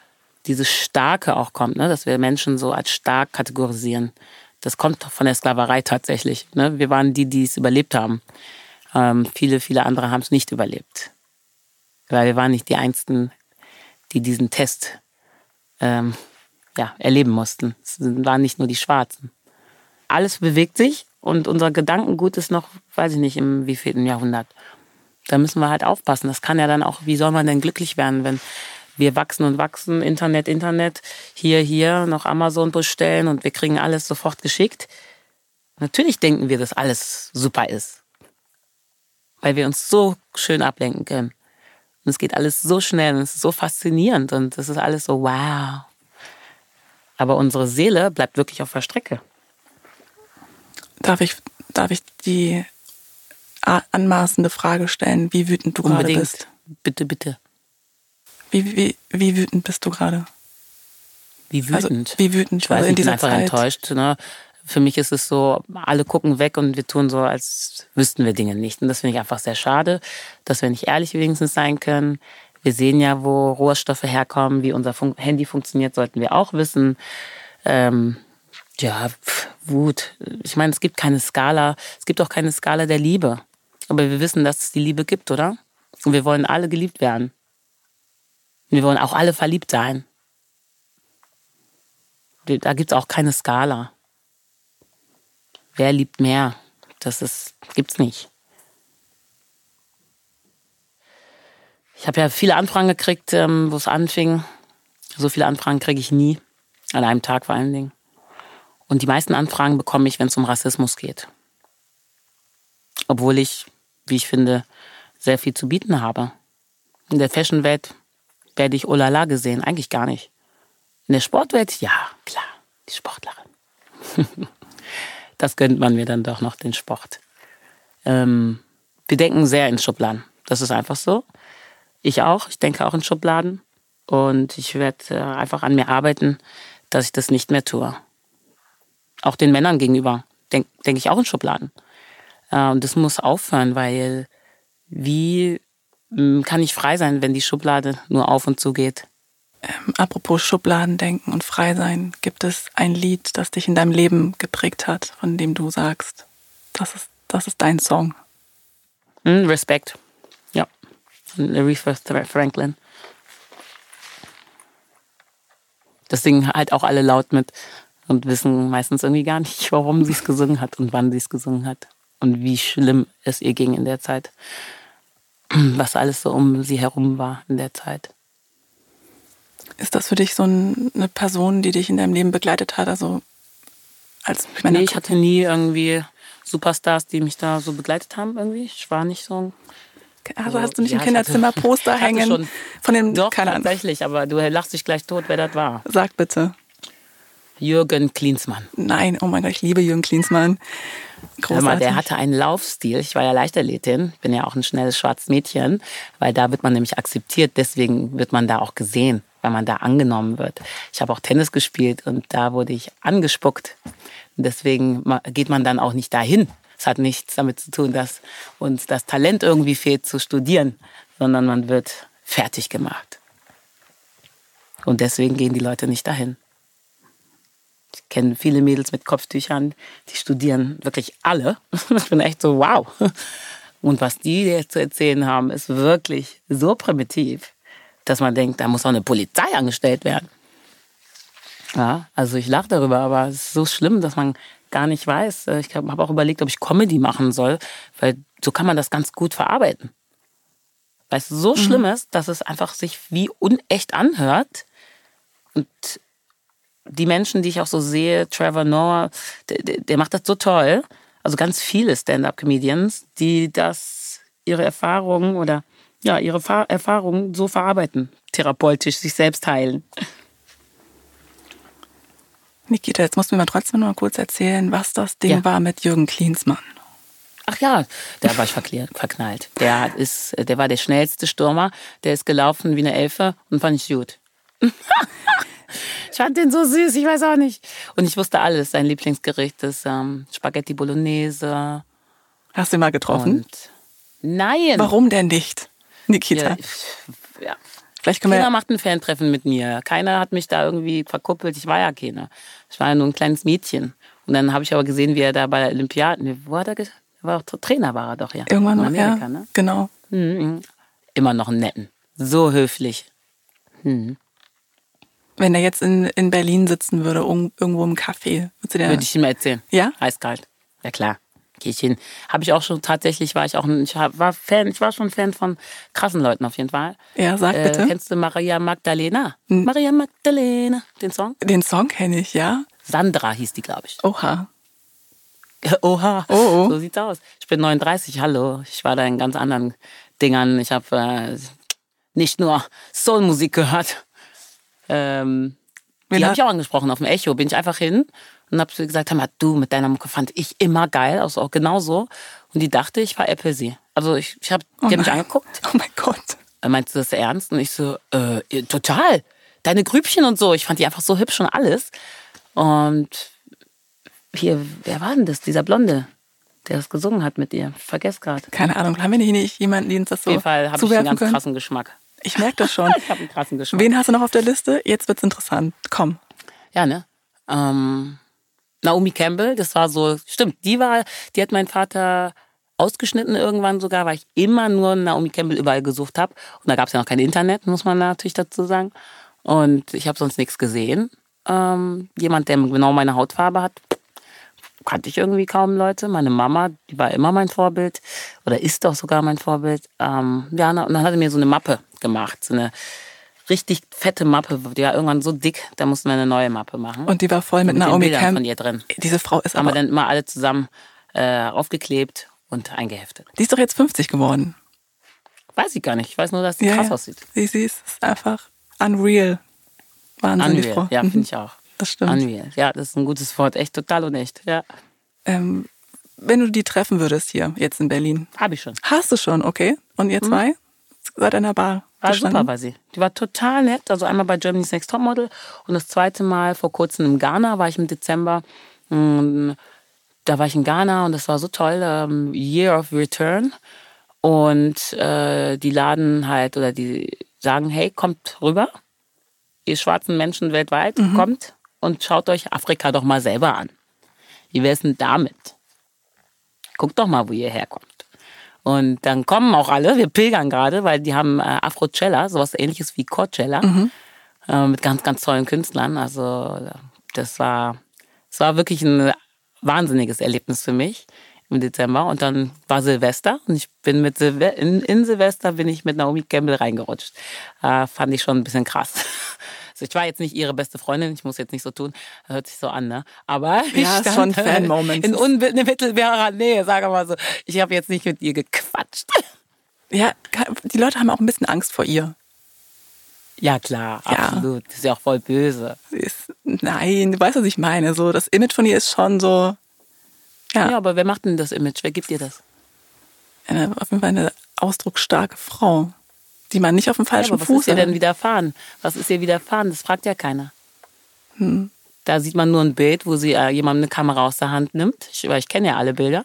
dieses Starke auch kommt, ne? dass wir Menschen so als stark kategorisieren. Das kommt von der Sklaverei tatsächlich. Ne? Wir waren die, die es überlebt haben. Ähm, viele, viele andere haben es nicht überlebt weil wir waren nicht die Einzigen, die diesen Test ähm, ja, erleben mussten. Es waren nicht nur die Schwarzen. Alles bewegt sich und unser Gedankengut ist noch, weiß ich nicht, im wievielten Jahrhundert. Da müssen wir halt aufpassen. Das kann ja dann auch, wie soll man denn glücklich werden, wenn wir wachsen und wachsen, Internet, Internet, hier, hier, noch Amazon bestellen und wir kriegen alles sofort geschickt. Natürlich denken wir, dass alles super ist, weil wir uns so schön ablenken können. Und es geht alles so schnell und es ist so faszinierend und es ist alles so wow. Aber unsere Seele bleibt wirklich auf der Strecke. Darf ich, darf ich die anmaßende Frage stellen, wie wütend du gerade bist? Bitte, bitte. Wie, wie, wie wütend bist du gerade? Wie also, wütend? Also, wie wütend? Ich weiß, also in ich bin einfach Zeit. enttäuscht. Ne? Für mich ist es so, alle gucken weg und wir tun so, als wüssten wir Dinge nicht. Und das finde ich einfach sehr schade, dass wir nicht ehrlich wenigstens sein können. Wir sehen ja, wo Rohstoffe herkommen, wie unser Fun Handy funktioniert, sollten wir auch wissen. Ähm, ja, pff, Wut. Ich meine, es gibt keine Skala. Es gibt auch keine Skala der Liebe. Aber wir wissen, dass es die Liebe gibt, oder? Und wir wollen alle geliebt werden. Und wir wollen auch alle verliebt sein. Da gibt es auch keine Skala wer liebt mehr? Das ist, gibt's nicht. Ich habe ja viele Anfragen gekriegt, ähm, wo es anfing. So viele Anfragen kriege ich nie. An einem Tag vor allen Dingen. Und die meisten Anfragen bekomme ich, wenn es um Rassismus geht. Obwohl ich, wie ich finde, sehr viel zu bieten habe. In der Fashionwelt werde ich olala gesehen, eigentlich gar nicht. In der Sportwelt, ja, klar, die Sportlerin. das gönnt man mir dann doch noch, den Sport. Ähm, wir denken sehr in Schubladen. Das ist einfach so. Ich auch. Ich denke auch in Schubladen. Und ich werde äh, einfach an mir arbeiten, dass ich das nicht mehr tue. Auch den Männern gegenüber denke denk ich auch in Schubladen. Und das muss aufhören, weil wie hm, kann ich frei sein, wenn die Schublade nur auf und zu geht? Ähm, apropos Schubladendenken und frei sein, gibt es ein Lied, das dich in deinem Leben geprägt hat, von dem du sagst, das ist, das ist dein Song? Mm, Respekt. Ja. Aretha Franklin. Das singen halt auch alle laut mit und wissen meistens irgendwie gar nicht, warum sie es gesungen hat und wann sie es gesungen hat und wie schlimm es ihr ging in der Zeit. Was alles so um sie herum war in der Zeit. Ist das für dich so eine Person, die dich in deinem Leben begleitet hat? Also als ich meine, nee, ich hatte nie irgendwie Superstars, die mich da so begleitet haben irgendwie. Ich war nicht so also, also hast du nicht ja, im Kinderzimmer Poster hängen schon, von dem Doch, keine tatsächlich, aber du lachst dich gleich tot, wer das war. Sag bitte. Jürgen Klinsmann. Nein, oh mein Gott, ich liebe Jürgen Klinsmann. Großartig. Mal, der hatte einen Laufstil. Ich war ja Leichtathletin, bin ja auch ein schnelles schwarzes Mädchen, weil da wird man nämlich akzeptiert, deswegen wird man da auch gesehen weil man da angenommen wird. Ich habe auch Tennis gespielt und da wurde ich angespuckt. deswegen geht man dann auch nicht dahin. Es hat nichts damit zu tun, dass uns das Talent irgendwie fehlt zu studieren, sondern man wird fertig gemacht. Und deswegen gehen die Leute nicht dahin. Ich kenne viele Mädels mit Kopftüchern, die studieren wirklich alle. Ich bin echt so, wow. Und was die jetzt zu erzählen haben, ist wirklich so primitiv dass man denkt, da muss auch eine Polizei angestellt werden. Ja, also ich lache darüber, aber es ist so schlimm, dass man gar nicht weiß. Ich habe auch überlegt, ob ich Comedy machen soll, weil so kann man das ganz gut verarbeiten. Weil es so mhm. schlimm ist, dass es einfach sich wie unecht anhört. Und die Menschen, die ich auch so sehe, Trevor Noah, der, der macht das so toll. Also ganz viele Stand-up-Comedians, die das, ihre Erfahrungen oder ja, ihre Fa Erfahrungen so verarbeiten, therapeutisch sich selbst heilen. Nikita, jetzt musst du mir mal trotzdem noch mal kurz erzählen, was das Ding ja. war mit Jürgen Klinsmann. Ach ja, da war ich verknallt. Der, ist, der war der schnellste Stürmer, der ist gelaufen wie eine Elfe und fand ich gut. ich fand den so süß, ich weiß auch nicht. Und ich wusste alles. Sein Lieblingsgericht ist ähm, Spaghetti Bolognese. Hast du ihn mal getroffen? Und Nein. Warum denn nicht? Nikita. Ja, ja. Vielleicht können Keiner macht ein Fantreffen mit mir. Keiner hat mich da irgendwie verkuppelt. Ich war ja keiner. Ich war ja nur ein kleines Mädchen. Und dann habe ich aber gesehen, wie er da bei der Olympiaden, wo hat er, er war auch Trainer war er doch, ja. Irgendwann noch, Amerika, ja. Ne? Genau. Mhm. Immer noch einen netten. So höflich. Mhm. Wenn er jetzt in, in Berlin sitzen würde, irgendwo im Café, würde ich ihm erzählen. Ja? Eiskalt. Ja klar gehe ich hin. Habe ich auch schon tatsächlich, war ich auch, ich war Fan, ich war schon Fan von krassen Leuten auf jeden Fall. Ja, sag äh, bitte. Kennst du Maria Magdalena? Hm. Maria Magdalena, den Song? Den Song kenne ich, ja. Sandra hieß die, glaube ich. Oha. Oha. Oh, oh. So sieht's aus. Ich bin 39, hallo. Ich war da in ganz anderen Dingern. Ich habe äh, nicht nur Soulmusik gehört. Ähm, die habe ich auch angesprochen auf dem Echo. Bin ich einfach hin und habe gesagt, hör du mit deiner Mucke fand ich immer geil, also auch genauso. Und die dachte, ich war Applesie. Also ich, ich habe, die oh haben mich angeguckt. Oh mein Gott. Meinst du das ernst? Und ich so, äh, total. Deine Grübchen und so. Ich fand die einfach so hübsch und alles. Und hier, wer war denn das? Dieser Blonde, der das gesungen hat mit dir. Vergesst gerade. Keine Ahnung. Haben wir nicht jemanden, die uns das so Auf jeden Fall habe ich einen ganz können? krassen Geschmack. Ich merke das schon. ich habe einen krassen Geschmack. Wen hast du noch auf der Liste? Jetzt wird's interessant. Komm. Ja, ne? Ähm, Naomi Campbell, das war so, stimmt, die war, die hat mein Vater ausgeschnitten irgendwann sogar, weil ich immer nur Naomi Campbell überall gesucht habe. Und da gab es ja noch kein Internet, muss man natürlich dazu sagen. Und ich habe sonst nichts gesehen. Ähm, jemand, der genau meine Hautfarbe hat, kannte ich irgendwie kaum Leute. Meine Mama, die war immer mein Vorbild oder ist doch sogar mein Vorbild. Ähm, ja, und dann hat er mir so eine Mappe gemacht. So eine richtig fette Mappe, die war irgendwann so dick, da mussten wir eine neue Mappe machen. Und die war voll mit, mit Naomi Campbell von ihr drin. Diese Frau ist Haben aber... wir dann immer alle zusammen äh, aufgeklebt und eingeheftet. Die ist doch jetzt 50 geworden. Weiß ich gar nicht. Ich weiß nur, dass die Ja, krass ja. aussieht. Sie, sie ist einfach unreal. Wahnsinn, die Frau. Unreal. Ja, Mhm. finde ich auch. Das stimmt. Unreal. Ja, das ist ein gutes Wort. Echt total und echt. Ja, Ähm, wenn du die treffen würdest hier, jetzt in Berlin. habe ich schon. Hast du schon, okay. Und ihr zwei? Seid in einer Bar Mhm. War gestanden? super war sie. Die war total nett. Also einmal bei Germany's Next Topmodel und das zweite Mal vor kurzem in Ghana war ich im Dezember. Mm, Da war ich in Ghana und das war so toll. ähm, Year of Return. Und äh, die laden halt oder die sagen, hey, kommt rüber. Ihr schwarzen Menschen weltweit, kommt und schaut euch Afrika doch mal selber an. Wie wär's denn damit? Guckt doch mal, wo ihr herkommt. Und dann kommen auch alle, wir pilgern gerade, weil die haben äh, Afrocella, sowas ähnliches wie Coachella, äh, mit ganz, ganz tollen Künstlern. Also das war, das war wirklich ein wahnsinniges Erlebnis für mich im Dezember. Und dann war Silvester und ich bin mit Silve in, in Silvester bin ich mit Naomi Campbell reingerutscht. Äh, fand ich schon ein bisschen krass. Also ich war jetzt nicht ihre beste Freundin, ich muss jetzt nicht so tun, hört sich so an, ne? Aber ich Ja, stand schon Fan-Moments. in unmittelbarer Nähe, sag mal so. Ich habe jetzt nicht mit ihr gequatscht. Ja, die Leute haben auch ein bisschen Angst vor ihr. Ja, klar, Ja. absolut. Das ist ja auch voll böse. Ist, nein, du weißt, was ich meine. So, das Image von ihr ist schon so, ja, Ja, aber wer macht denn das Image? Wer gibt dir das? eine, auf jeden Fall eine ausdrucksstarke Frau, die man nicht auf dem Ja, falschen aber was Fuß ist ihr denn widerfahren? Was ist ihr widerfahren? Das fragt ja keiner. Hm. Da sieht man nur ein Bild, wo sie äh, jemandem eine Kamera aus der Hand nimmt. Ich, weil ich kenne ja alle Bilder.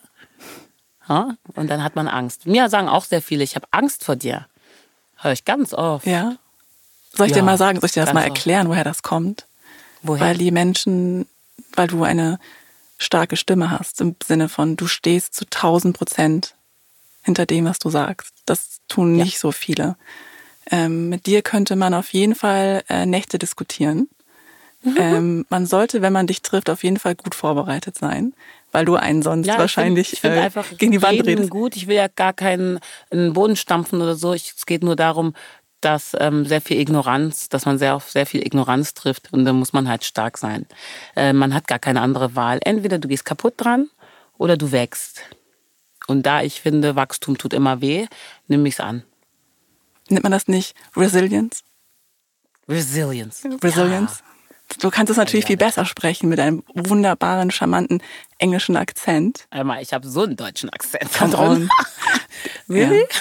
Ja? Und dann hat man Angst. Mir sagen auch sehr viele, ich habe Angst vor dir. Höre ich ganz oft. Ja. Soll ich Ja, dir mal sagen, soll ich dir das mal oft. erklären, woher das kommt? Woher? Weil die Menschen, weil du eine starke Stimme hast, im Sinne von, du stehst zu 1000 Prozent hinter dem, was du sagst. Das tun nicht so viele. Ähm, mit dir könnte man auf jeden Fall äh, Nächte diskutieren. Mhm. Ähm, man sollte, wenn man dich trifft, auf jeden Fall gut vorbereitet sein, weil du einen sonst Ja, wahrscheinlich ich finde äh, einfach gegen die Wand redest. gut. Ich will ja gar keinen in den Boden stampfen oder so. Ich, es geht nur darum, dass ähm, sehr viel Ignoranz, dass man sehr auf sehr viel Ignoranz trifft und da muss man halt stark sein. Äh, man hat gar keine andere Wahl. Entweder du gehst kaputt dran oder du wächst. Und da ich finde, Wachstum tut immer weh, nehme ich es an. Nennt man das nicht Resilience? Resilience. Resilience. Du kannst es natürlich viel besser sprechen mit einem wunderbaren, charmanten englischen Akzent. Ja. Einmal, ich habe so einen deutschen Akzent. Come on. Really?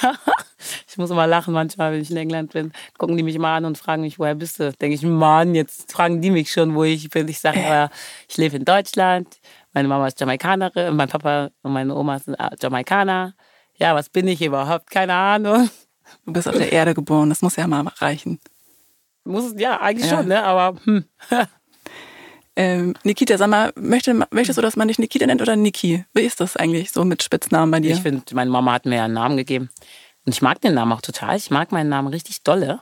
Ich muss immer lachen manchmal, wenn ich in England bin. Gucken die mich mal an und fragen mich, woher bist du? Denke ich, Mann, jetzt fragen die mich schon, wo ich bin. Ich sage, aber ich lebe in Deutschland. Meine Mama ist Jamaikanerin, mein Papa und meine Oma sind äh, Jamaikaner. Ja, was bin ich überhaupt? Keine Ahnung. Du bist auf der Erde geboren, das muss ja mal reichen. Muss es, ja, eigentlich Ja. schon, ne? Aber hm. Ähm, Nikita, sag mal, möchte, möchtest du, dass man dich Nikita nennt oder Niki? Wie ist das eigentlich so mit Spitznamen bei dir? Ich finde, meine Mama hat mir ja einen Namen gegeben. Und ich mag den Namen auch total. Ich mag meinen Namen richtig dolle.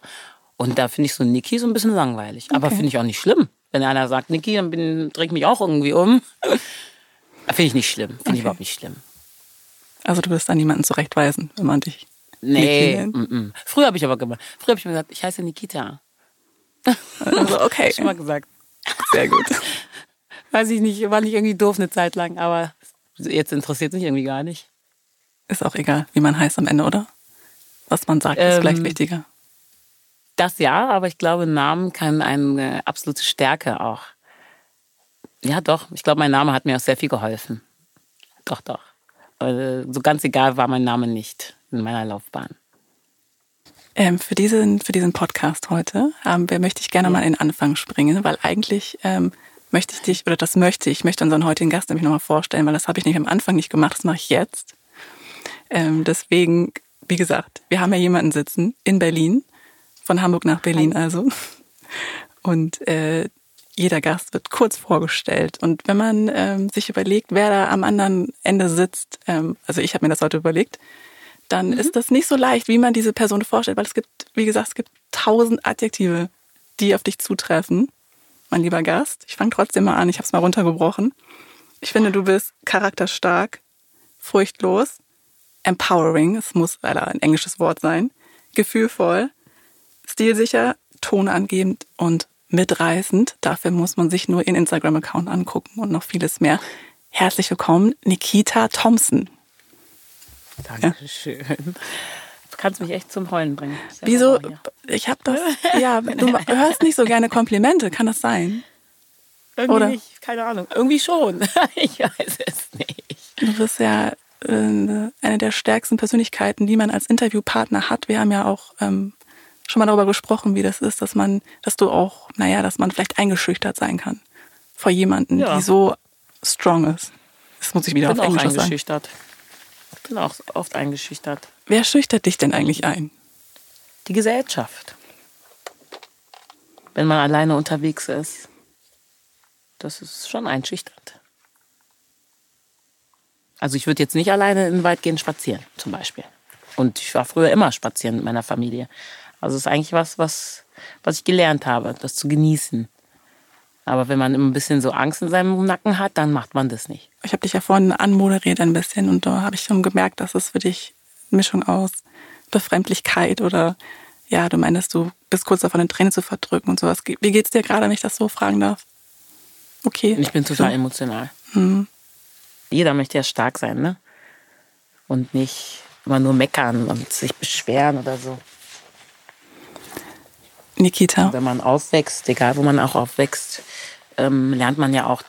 Und da finde ich so Niki so ein bisschen langweilig. Aber Okay. finde ich auch nicht schlimm. Wenn einer sagt Niki, dann bin- drehe ich mich auch irgendwie um. Finde ich nicht schlimm. Finde Okay. ich überhaupt nicht schlimm. also du wirst dann niemanden zurechtweisen, wenn man dich Nee. nennt. mm, mm. Früher habe ich aber gemacht. Früher habe ich mir gesagt, ich heiße Nikita. Also okay, Schon mal gesagt. sehr gut. Weiß ich nicht, war nicht irgendwie doof eine Zeit lang, aber jetzt interessiert mich irgendwie gar nicht. Ist auch egal, wie man heißt am Ende, oder? Was man sagt, ist Ähm, vielleicht wichtiger. Das ja, aber ich glaube, Namen kann eine absolute Stärke auch. Ja, doch. Ich glaube, mein Name hat mir auch sehr viel geholfen. Doch, doch. Äh, So ganz egal war mein Name nicht in meiner Laufbahn. Ähm, für, diesen, für diesen Podcast heute ähm, möchte ich gerne mal in den Anfang springen, weil eigentlich ähm, möchte ich dich, oder das möchte ich, ich möchte unseren heutigen Gast nämlich nochmal vorstellen, weil das habe ich nämlich am Anfang nicht gemacht, das mache ich jetzt. Ähm, deswegen, wie gesagt, wir haben ja jemanden sitzen in Berlin, von Hamburg nach Berlin also. Und äh, jeder Gast wird kurz vorgestellt. Und wenn man ähm, sich überlegt, wer da am anderen Ende sitzt, ähm, also ich habe mir das heute überlegt, dann ist das nicht so leicht, wie man diese Person vorstellt, weil es gibt, wie gesagt, es gibt tausend Adjektive, die auf dich zutreffen. Mein lieber Gast, ich fange trotzdem mal an, ich habe es mal runtergebrochen. Ich finde, du bist charakterstark, furchtlos, empowering, es muss leider ein englisches Wort sein, gefühlvoll, Stilsicher, tonangebend und mitreißend. Dafür muss man sich nur ihren Instagram-Account angucken und noch vieles mehr. Herzlich willkommen, Nikita Thompson. Dankeschön. Ja. Du kannst mich echt zum Heulen bringen. Wieso? Ich habe das. Ja, du hörst nicht so gerne Komplimente. Kann das sein? Irgendwie Oder? nicht. Keine Ahnung. Irgendwie schon. ich weiß es nicht. Du bist ja äh, eine der stärksten Persönlichkeiten, die man als Interviewpartner hat. Wir haben ja auch ähm, schon mal darüber gesprochen, wie das ist, dass man, dass du auch, naja, dass man vielleicht eingeschüchtert sein kann vor jemanden, ja. die so strong ist. Das muss ich wieder bin auf Englisch auch eingeschüchtert. Ich bin auch oft eingeschüchtert. Wer schüchtert dich denn eigentlich ein? Die Gesellschaft. Wenn man alleine unterwegs ist. Das ist schon einschüchternd. Also ich würde jetzt nicht alleine in den Wald gehen spazieren, zum Beispiel. Und ich war früher immer spazieren mit meiner Familie. Also es ist eigentlich was, was, was ich gelernt habe, das zu genießen. Aber wenn man ein bisschen so Angst in seinem Nacken hat, dann macht man das nicht. Ich habe dich ja vorhin anmoderiert ein bisschen und da habe ich schon gemerkt, dass es für dich eine Mischung aus Befremdlichkeit oder ja, du meinst, du bist kurz davon, eine Träne zu verdrücken und sowas. Wie geht's dir gerade, wenn ich das so fragen darf? Okay. Ich bin total emotional. Mhm. Jeder möchte ja stark sein, ne? Und nicht immer nur meckern und sich beschweren oder so. Nikita. Wenn man aufwächst, egal wo man auch aufwächst, ähm, lernt man ja auch,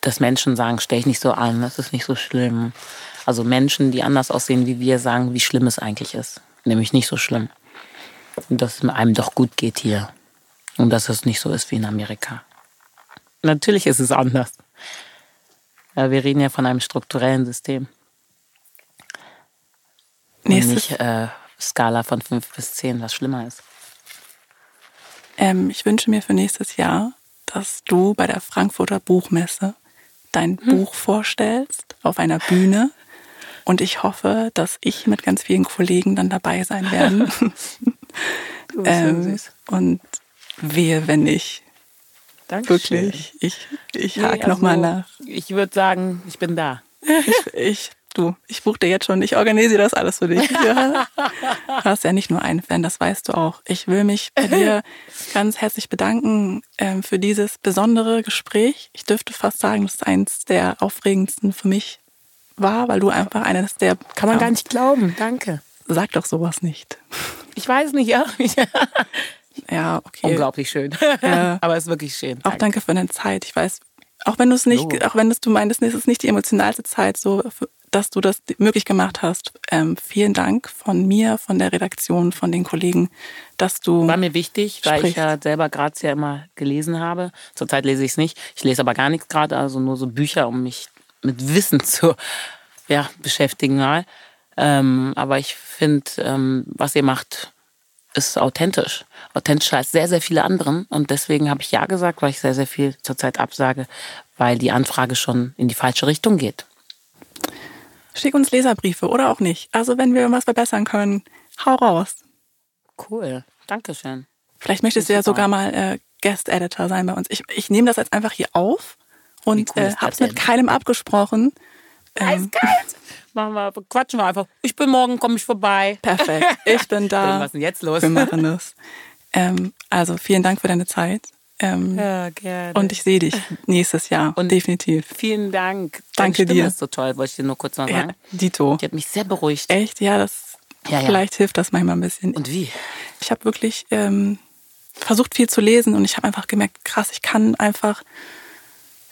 dass Menschen sagen, stell dich nicht so an, das ist nicht so schlimm. Also Menschen, die anders aussehen wie wir, sagen, wie schlimm es eigentlich ist. Nämlich nicht so schlimm. Und dass es einem doch gut geht hier. Und dass es nicht so ist wie in Amerika. Natürlich ist es anders. Ja, wir reden ja von einem strukturellen System. Und nicht äh, Skala von 5 bis 10, was schlimmer ist. Ähm, ich wünsche mir für nächstes Jahr, dass du bei der Frankfurter Buchmesse dein hm. Buch vorstellst auf einer Bühne. Und ich hoffe, dass ich mit ganz vielen Kollegen dann dabei sein werde. ähm, und wehe, wenn nicht. Dankeschön. Wirklich. Ich, ich nee, hake also, nochmal nach. Ich würde sagen, ich bin da. Ich, ich Du, ich buche dir jetzt schon, ich organisiere das alles für dich. Ja. Du hast ja nicht nur einen Fan, das weißt du auch. Ich will mich bei dir ganz herzlich bedanken ähm, für dieses besondere Gespräch. Ich dürfte fast sagen, dass es eins der aufregendsten für mich war, weil du einfach eines der... Kann man gar nicht glauben, danke. Sag doch sowas nicht. Ich weiß nicht, ja. ja, okay. Unglaublich schön. Ja. Aber es ist wirklich schön. Danke. Auch danke für deine Zeit. Ich weiß, auch wenn du es nicht, oh. auch wenn du meinst, es ist nicht die emotionalste Zeit, so dass du das möglich gemacht hast. Ähm, vielen Dank von mir, von der Redaktion, von den Kollegen, dass du. War mir wichtig, sprichst. weil ich ja selber Grazia immer gelesen habe. Zurzeit lese ich es nicht. Ich lese aber gar nichts gerade, also nur so Bücher, um mich mit Wissen zu ja, beschäftigen mal. Ähm, aber ich finde, ähm, was ihr macht, ist authentisch. Authentischer als sehr, sehr viele anderen. Und deswegen habe ich Ja gesagt, weil ich sehr, sehr viel zurzeit absage, weil die Anfrage schon in die falsche Richtung geht. Schick uns Leserbriefe oder auch nicht. Also wenn wir irgendwas verbessern können, hau raus. Cool, Dankeschön. Vielleicht möchtest du ja sogar mal äh, Guest Editor sein bei uns. Ich, ich nehme das jetzt einfach hier auf und cool äh, habe es mit keinem abgesprochen. Ähm, Machen wir, quatschen wir einfach. Ich bin morgen, komme ich vorbei. Perfekt, ich bin da. Was ist denn jetzt los? Wir machen das. Ähm, also vielen Dank für deine Zeit. Ähm, ja, gerne. Und ich sehe dich nächstes Jahr. Und definitiv. Vielen Dank. Danke dir. ist so toll, wollte ich dir nur kurz noch sagen. Ja, Dito. Die hat mich sehr beruhigt. Echt? Ja, das. Ja, ja. Vielleicht hilft das manchmal ein bisschen. Und wie? Ich habe wirklich ähm, versucht viel zu lesen und ich habe einfach gemerkt, krass, ich kann einfach.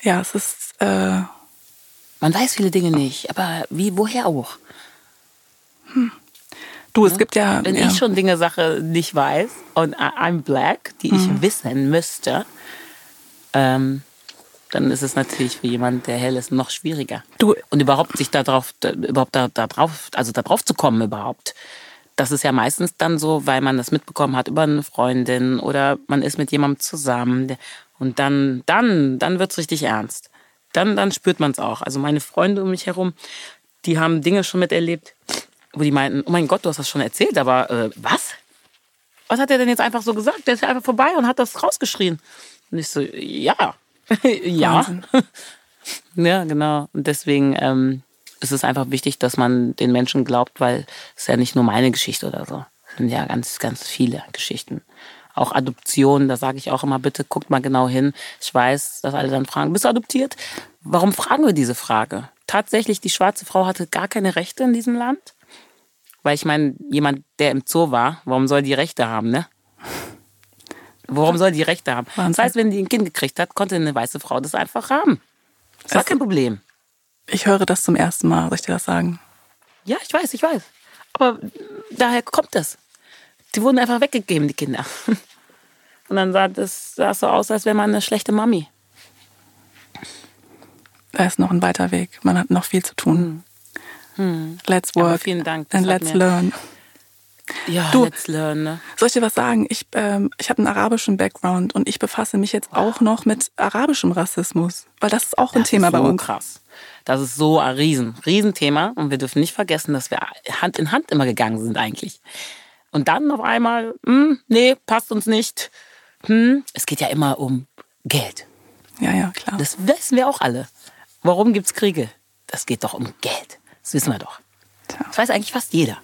Ja, es ist. Äh, Man weiß viele Dinge nicht, aber wie, woher auch? Hm. Du, es gibt ja. Wenn ja. ich schon Dinge Sache nicht weiß und I'm black, die ich mhm. wissen müsste, ähm, dann ist es natürlich für jemanden, der hell ist, noch schwieriger. Du und überhaupt sich darauf, überhaupt da, da drauf, also da drauf zu kommen überhaupt. Das ist ja meistens dann so, weil man das mitbekommen hat über eine Freundin oder man ist mit jemandem zusammen und dann, dann, dann wird's richtig ernst. Dann, dann spürt man es auch. Also meine Freunde um mich herum, die haben Dinge schon miterlebt, wo die meinten, oh mein Gott, du hast das schon erzählt, aber äh, was? Was hat er denn jetzt einfach so gesagt? Der ist ja einfach vorbei und hat das rausgeschrien. Und ich so, ja, ja. ja, genau. Und deswegen ähm, ist es einfach wichtig, dass man den Menschen glaubt, weil es ja nicht nur meine Geschichte oder so. sind ja ganz, ganz viele Geschichten. Auch Adoption, da sage ich auch immer, bitte guckt mal genau hin. Ich weiß, dass alle dann fragen, bist du adoptiert? Warum fragen wir diese Frage? Tatsächlich, die schwarze Frau hatte gar keine Rechte in diesem Land. Weil ich meine, jemand, der im Zoo war, warum soll die Rechte haben, ne? Warum soll die Rechte haben? Wahnsinn. Das heißt, wenn die ein Kind gekriegt hat, konnte eine weiße Frau das einfach haben. Das war kein Problem. Ich höre das zum ersten Mal, soll ich dir das sagen? Ja, ich weiß, ich weiß. Aber daher kommt das. Die wurden einfach weggegeben, die Kinder. Und dann sah das sah so aus, als wäre man eine schlechte Mami. Da ist noch ein weiter Weg. Man hat noch viel zu tun. Hm. Let's work. Aber vielen Dank. and let's learn. Ja, du, let's learn. Ne? Soll ich dir was sagen? Ich, ähm, ich habe einen arabischen Background und ich befasse mich jetzt auch noch mit arabischem Rassismus, weil das ist auch ein das Thema ist so bei uns. krass. Das ist so ein Riesen, Riesenthema und wir dürfen nicht vergessen, dass wir Hand in Hand immer gegangen sind eigentlich. Und dann auf einmal, hm, nee, passt uns nicht. Hm, es geht ja immer um Geld. Ja, ja, klar. Das wissen wir auch alle. Warum gibt es Kriege? Das geht doch um Geld. Das wissen wir doch. Das weiß eigentlich fast jeder.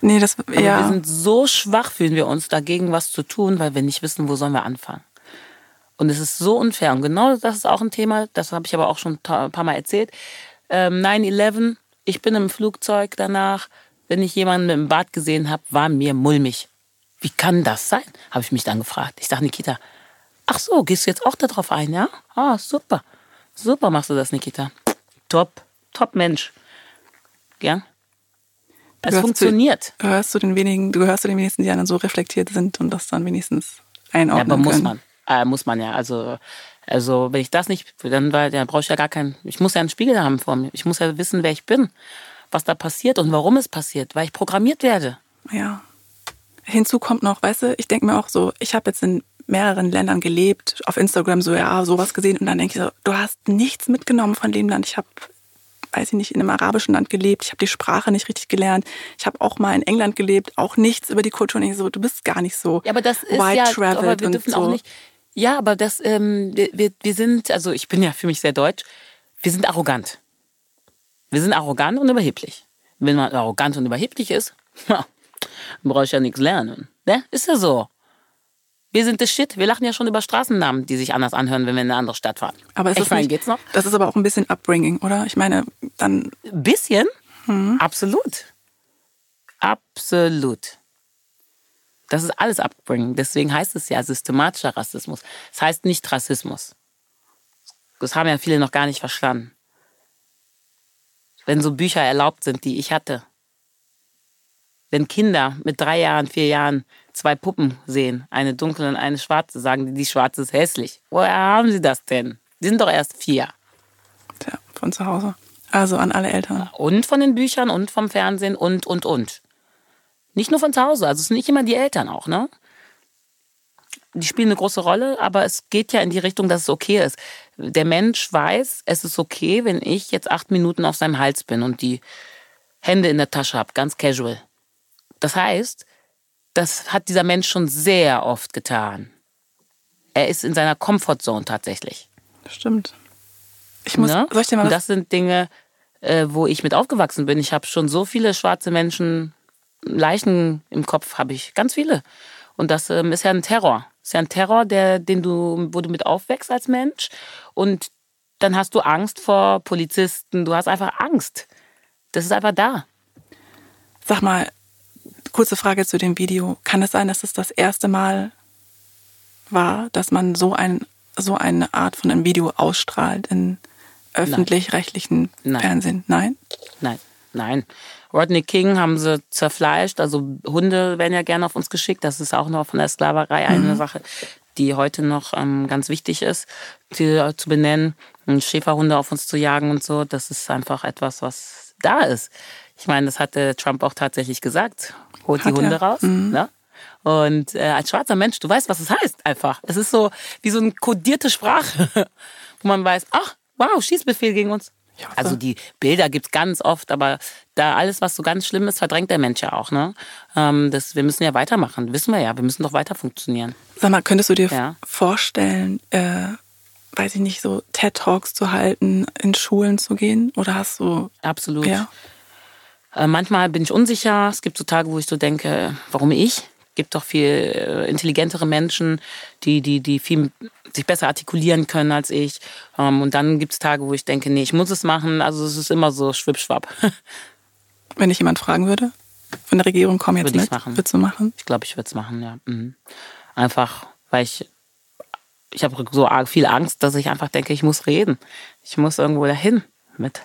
Nee, das, Aber ja. wir sind so schwach, fühlen wir uns, dagegen was zu tun, weil wir nicht wissen, wo sollen wir anfangen. Und es ist so unfair. Und genau das ist auch ein Thema, das habe ich aber auch schon ein paar Mal erzählt. Ähm, 9-11, ich bin im Flugzeug danach, wenn ich jemanden dem Bart gesehen habe, war mir mulmig. Wie kann das sein? Habe ich mich dann gefragt. Ich sage, Nikita, ach so, gehst du jetzt auch darauf ein, ja? Ah, super. Super machst du das, Nikita. Top, top Mensch. Ja? Es funktioniert. Zu, gehörst du den wenigen, du gehörst zu den wenigsten, die dann so reflektiert sind und das dann wenigstens einordnen ja, aber muss können. man. Äh, muss man ja. Also, also wenn ich das nicht, dann, dann brauche ich ja gar keinen, ich muss ja einen Spiegel haben vor mir. Ich muss ja wissen, wer ich bin, was da passiert und warum es passiert, weil ich programmiert werde. Ja. Hinzu kommt noch, weißt du, ich denke mir auch so, ich habe jetzt in mehreren Ländern gelebt, auf Instagram so, ja, sowas gesehen und dann denke ich so, du hast nichts mitgenommen von dem Land. Ich habe weiß ich nicht, in einem arabischen Land gelebt, ich habe die Sprache nicht richtig gelernt, ich habe auch mal in England gelebt, auch nichts über die Kultur nicht so, du bist gar nicht so ja, aber das ist white ja, aber wir dürfen so. auch nicht, ja, aber das, ähm, wir, wir sind, also ich bin ja für mich sehr deutsch, wir sind arrogant. Wir sind arrogant und überheblich. Wenn man arrogant und überheblich ist, dann brauche ich ja nichts lernen. Ne? Ist ja so. Wir sind das Shit. Wir lachen ja schon über Straßennamen, die sich anders anhören, wenn wir in eine andere Stadt fahren. Aber ist das, meine, geht's noch? das ist aber auch ein bisschen Upbringing, oder? Ich meine, dann. Ein bisschen? Hm. Absolut. Absolut. Das ist alles Upbringing. Deswegen heißt es ja systematischer Rassismus. Das heißt nicht Rassismus. Das haben ja viele noch gar nicht verstanden. Wenn so Bücher erlaubt sind, die ich hatte. Wenn Kinder mit drei Jahren, vier Jahren zwei Puppen sehen, eine dunkle und eine schwarze, sagen die, die schwarze ist hässlich. Woher haben sie das denn? Die sind doch erst vier. Tja, von zu Hause. Also an alle Eltern. Und von den Büchern und vom Fernsehen und, und, und. Nicht nur von zu Hause, also es sind nicht immer die Eltern auch, ne? Die spielen eine große Rolle, aber es geht ja in die Richtung, dass es okay ist. Der Mensch weiß, es ist okay, wenn ich jetzt acht Minuten auf seinem Hals bin und die Hände in der Tasche habe, ganz casual. Das heißt, das hat dieser Mensch schon sehr oft getan. Er ist in seiner Comfortzone tatsächlich. Stimmt. Ich muss, ne? soll ich dir mal Und das sind Dinge, äh, wo ich mit aufgewachsen bin. Ich habe schon so viele schwarze Menschen, Leichen im Kopf habe ich, ganz viele. Und das ähm, ist ja ein Terror. Ist ja ein Terror, der, den du, wo du mit aufwächst als Mensch. Und dann hast du Angst vor Polizisten. Du hast einfach Angst. Das ist einfach da. Sag mal, Kurze Frage zu dem Video. Kann es sein, dass es das erste Mal war, dass man so, ein, so eine Art von einem Video ausstrahlt in öffentlich-rechtlichen Fernsehen? Nein? Nein, nein. Rodney King haben sie zerfleischt. Also Hunde werden ja gerne auf uns geschickt. Das ist auch noch von der Sklaverei eine mhm. Sache, die heute noch ähm, ganz wichtig ist, die, äh, zu benennen. Schäferhunde auf uns zu jagen und so. Das ist einfach etwas, was da ist. Ich meine, das hatte Trump auch tatsächlich gesagt holt Hat die Hunde er. raus. Mhm. Ne? Und äh, als schwarzer Mensch, du weißt, was es heißt einfach. Es ist so wie so eine kodierte Sprache, wo man weiß, ach, wow, Schießbefehl gegen uns. Also die Bilder gibt es ganz oft, aber da alles, was so ganz schlimm ist, verdrängt der Mensch ja auch. Ne? Ähm, das, wir müssen ja weitermachen, wissen wir ja. Wir müssen doch weiter funktionieren. Sag mal, könntest du dir ja. vorstellen, äh, weiß ich nicht, so TED-Talks zu halten, in Schulen zu gehen? Oder hast du... Absolut. Ja. Äh, manchmal bin ich unsicher. Es gibt so Tage, wo ich so denke, warum ich? Es gibt doch viel äh, intelligentere Menschen, die, die, die viel sich besser artikulieren können als ich. Ähm, und dann gibt es Tage, wo ich denke, nee, ich muss es machen. Also es ist immer so schwippschwapp. Wenn dich jemand fragen würde, von der Regierung, komm jetzt Würde mit, machen. würdest du machen? Ich glaube, ich würde es machen, ja. Mhm. Einfach, weil ich, ich habe so viel Angst, dass ich einfach denke, ich muss reden. Ich muss irgendwo dahin mit.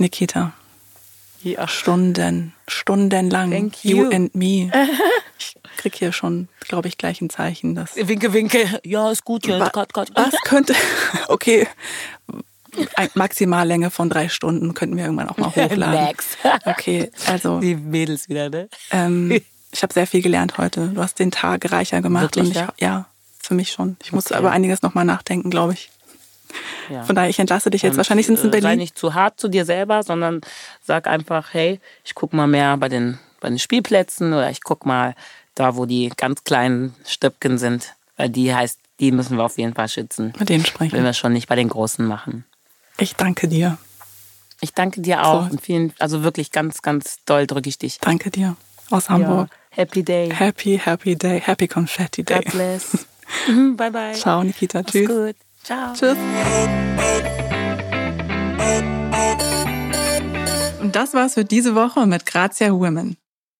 Nikita, Ja. Stunden, stundenlang. Thank you. you. and me. Ich krieg hier schon, glaube ich, gleich ein Zeichen, dass. Winke, winke. Ja, ist gut, ja. Wa- Cut, cut. Was könnte, okay, Maximallänge von drei Stunden könnten wir irgendwann auch mal hochladen. Max. Okay, also Die Mädels wieder, ne? ähm, ich habe sehr viel gelernt heute. Du hast den Tag reicher gemacht Wirklich, und ich, ja? ja, für mich schon. Ich muss Okay. über einiges nochmal nachdenken, glaube ich. Ja. Von daher, ich entlasse dich jetzt. Und, Wahrscheinlich sind es in äh, Sei Berlin. nicht zu hart zu dir selber, sondern sag einfach, hey, ich guck mal mehr bei den, bei den Spielplätzen oder ich guck mal da, wo die ganz kleinen Stöpken sind. Weil die heißt, die müssen wir auf jeden Fall schützen. Mit denen Wenn sprechen. wir schon nicht bei den Großen machen. Ich danke dir. Ich danke dir auch Voll. und vielen, also wirklich ganz, ganz doll drücke ich dich. Danke dir. Aus Hamburg. Happy Day. Happy, happy day. Happy Confetti Day. God bless. Mhm, bye bye. Ciao, Nikita. Tschüss. gut. Ciao. Tschüss. Und das war's für diese Woche mit Grazia Women.